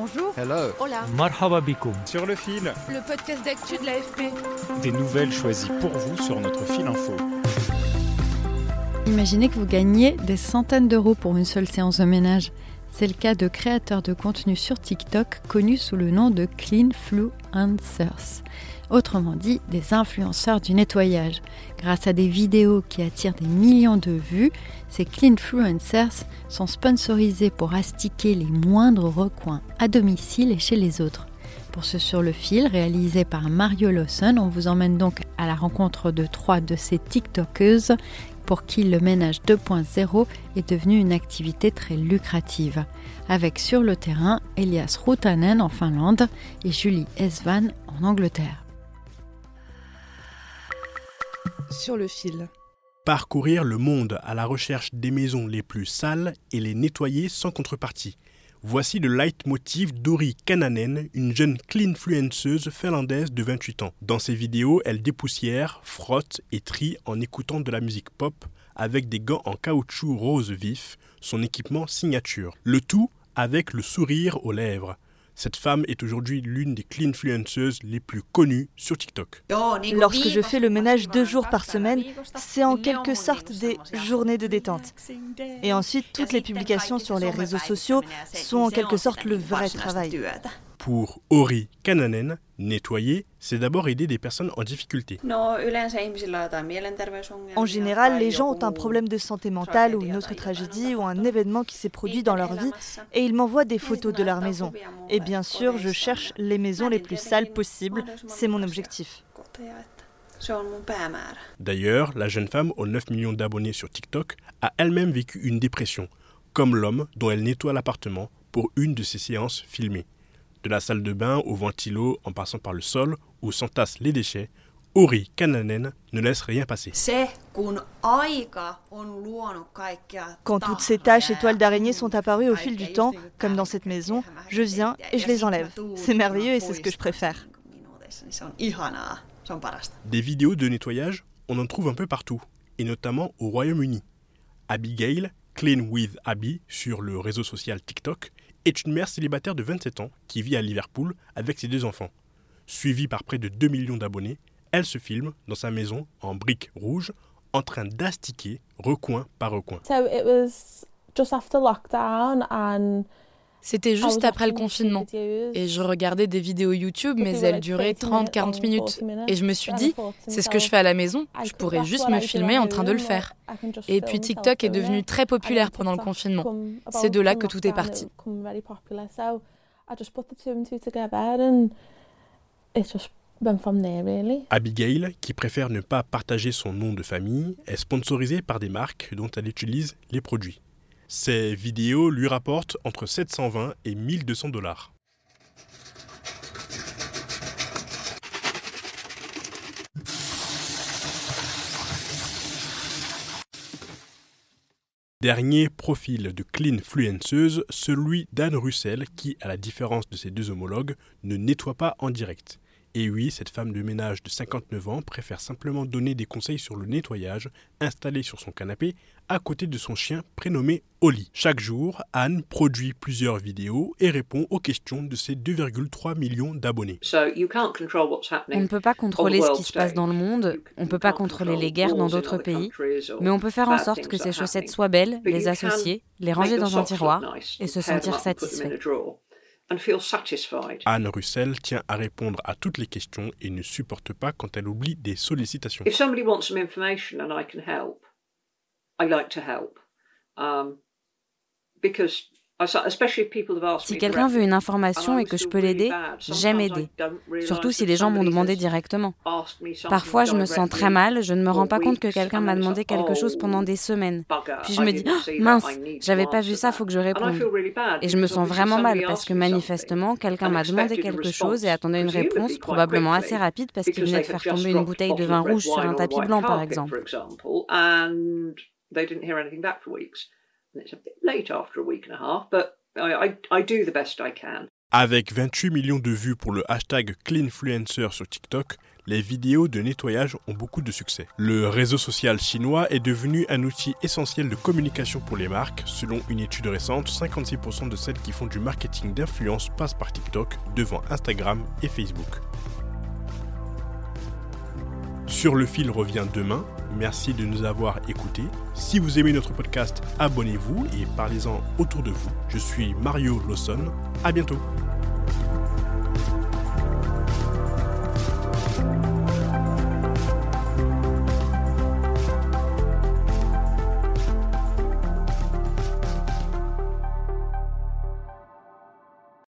Bonjour. Hello. Hola. Marhaba bikoum. Sur le fil, Le podcast d'actu de l'AFP. des nouvelles choisies pour vous sur notre fil info. Imaginez que vous gagnez des centaines d'euros pour une seule séance de ménage. C'est le cas de créateurs de contenu sur TikTok connus sous le nom de Cleanfluencers. Autrement dit, des influenceurs du nettoyage. Grâce à des vidéos qui attirent des millions de vues, ces Cleanfluencers sont sponsorisés pour astiquer les moindres recoins à domicile et chez les autres. Pour ce Sur le fil, réalisé par Mario Lawson, on vous emmène donc à la rencontre de trois de ces TikTokeuses pour qui le ménage 2.0 est devenu une activité très lucrative. Avec sur le terrain Elias Routanen en Finlande et Julie Esvan en Angleterre. Sur le fil. Parcourir le monde à la recherche des maisons les plus sales et les nettoyer sans contrepartie. Voici le leitmotiv d'Ori Kananen, une jeune cleanfluenceuse finlandaise de 28 ans. Dans ses vidéos, elle dépoussière, frotte et trie en écoutant de la musique pop avec des gants en caoutchouc rose vif, son équipement signature. Le tout avec le sourire aux lèvres. Cette femme est aujourd'hui l'une des cleanfluenceuses les plus connues sur TikTok. Lorsque je fais le ménage deux jours par semaine, c'est en quelque sorte des journées de détente. Et ensuite, toutes les publications sur les réseaux sociaux sont en quelque sorte le vrai travail. Pour Ori Kananen, nettoyer, c'est d'abord aider des personnes en difficulté. En général, les gens ont un problème de santé mentale ou une autre tragédie ou un événement qui s'est produit dans leur vie et ils m'envoient des photos de leur maison. Et bien sûr, je cherche les maisons les plus sales possibles. C'est mon objectif. D'ailleurs, la jeune femme aux 9 millions d'abonnés sur TikTok a elle-même vécu une dépression, comme l'homme dont elle nettoie l'appartement pour une de ses séances filmées. De la salle de bain au ventilo en passant par le sol où s'entassent les déchets, Ori Kananen ne laisse rien passer. Quand toutes ces taches et toiles d'araignée sont apparues au fil du temps, comme dans cette maison, je viens et je les enlève. C'est merveilleux et c'est ce que je préfère. Des vidéos de nettoyage, on en trouve un peu partout, et notamment au Royaume-Uni. Abigail, Clean with Abby, sur le réseau social TikTok, est une mère célibataire de 27 ans qui vit à Liverpool avec ses deux enfants. Suivie par près de 2 millions d'abonnés, elle se filme dans sa maison en briques rouges en train d'astiquer recoin par recoin. C'était juste après le confinement. Et je regardais des vidéos YouTube, mais elles duraient 30-40 minutes. Et je me suis dit, c'est ce que je fais à la maison, je pourrais juste me filmer en train de le faire. Et puis TikTok est devenu très populaire pendant le confinement. C'est de là que tout est parti. Abigail, qui préfère ne pas partager son nom de famille, est sponsorisée par des marques dont elle utilise les produits. Ces vidéos lui rapportent entre 720 et 1200 dollars. Dernier profil de cleanfluenceuse, celui d'Anne Russell qui, à la différence de ses deux homologues, ne nettoie pas en direct. Et oui, cette femme de ménage de 59 ans préfère simplement donner des conseils sur le nettoyage installé sur son canapé à côté de son chien prénommé Oli. Chaque jour, Anne produit plusieurs vidéos et répond aux questions de ses 2,3 millions d'abonnés. On ne peut pas contrôler ce qui se passe dans le monde, on ne peut pas contrôler les guerres dans d'autres pays, mais on peut faire en sorte que ces chaussettes soient belles, les associer, les ranger dans un tiroir et se sentir satisfait. Anne Russell tient à répondre à toutes les questions et ne supporte pas quand elle oublie des sollicitations. If somebody wants some information and I can help, I like to help. Um, because Si quelqu'un veut une information et que je peux l'aider, j'aime aider, surtout si les gens m'ont demandé directement. Parfois, je me sens très mal, je ne me rends pas compte que quelqu'un m'a demandé quelque chose pendant des semaines. Puis je me dis, oh, mince, j'avais pas vu ça, faut que je réponde. Et je me sens vraiment mal parce que manifestement, quelqu'un m'a demandé quelque chose et attendait une réponse probablement assez rapide parce qu'il venait de faire tomber une bouteille de vin rouge sur un tapis blanc, par exemple. Avec 28 millions de vues pour le hashtag CleanFluencer sur TikTok, les vidéos de nettoyage ont beaucoup de succès. Le réseau social chinois est devenu un outil essentiel de communication pour les marques. Selon une étude récente, 56% de celles qui font du marketing d'influence passent par TikTok devant Instagram et Facebook. Sur le fil revient demain. Merci de nous avoir écoutés. Si vous aimez notre podcast, abonnez-vous et parlez-en autour de vous. Je suis Mario Lawson. À bientôt.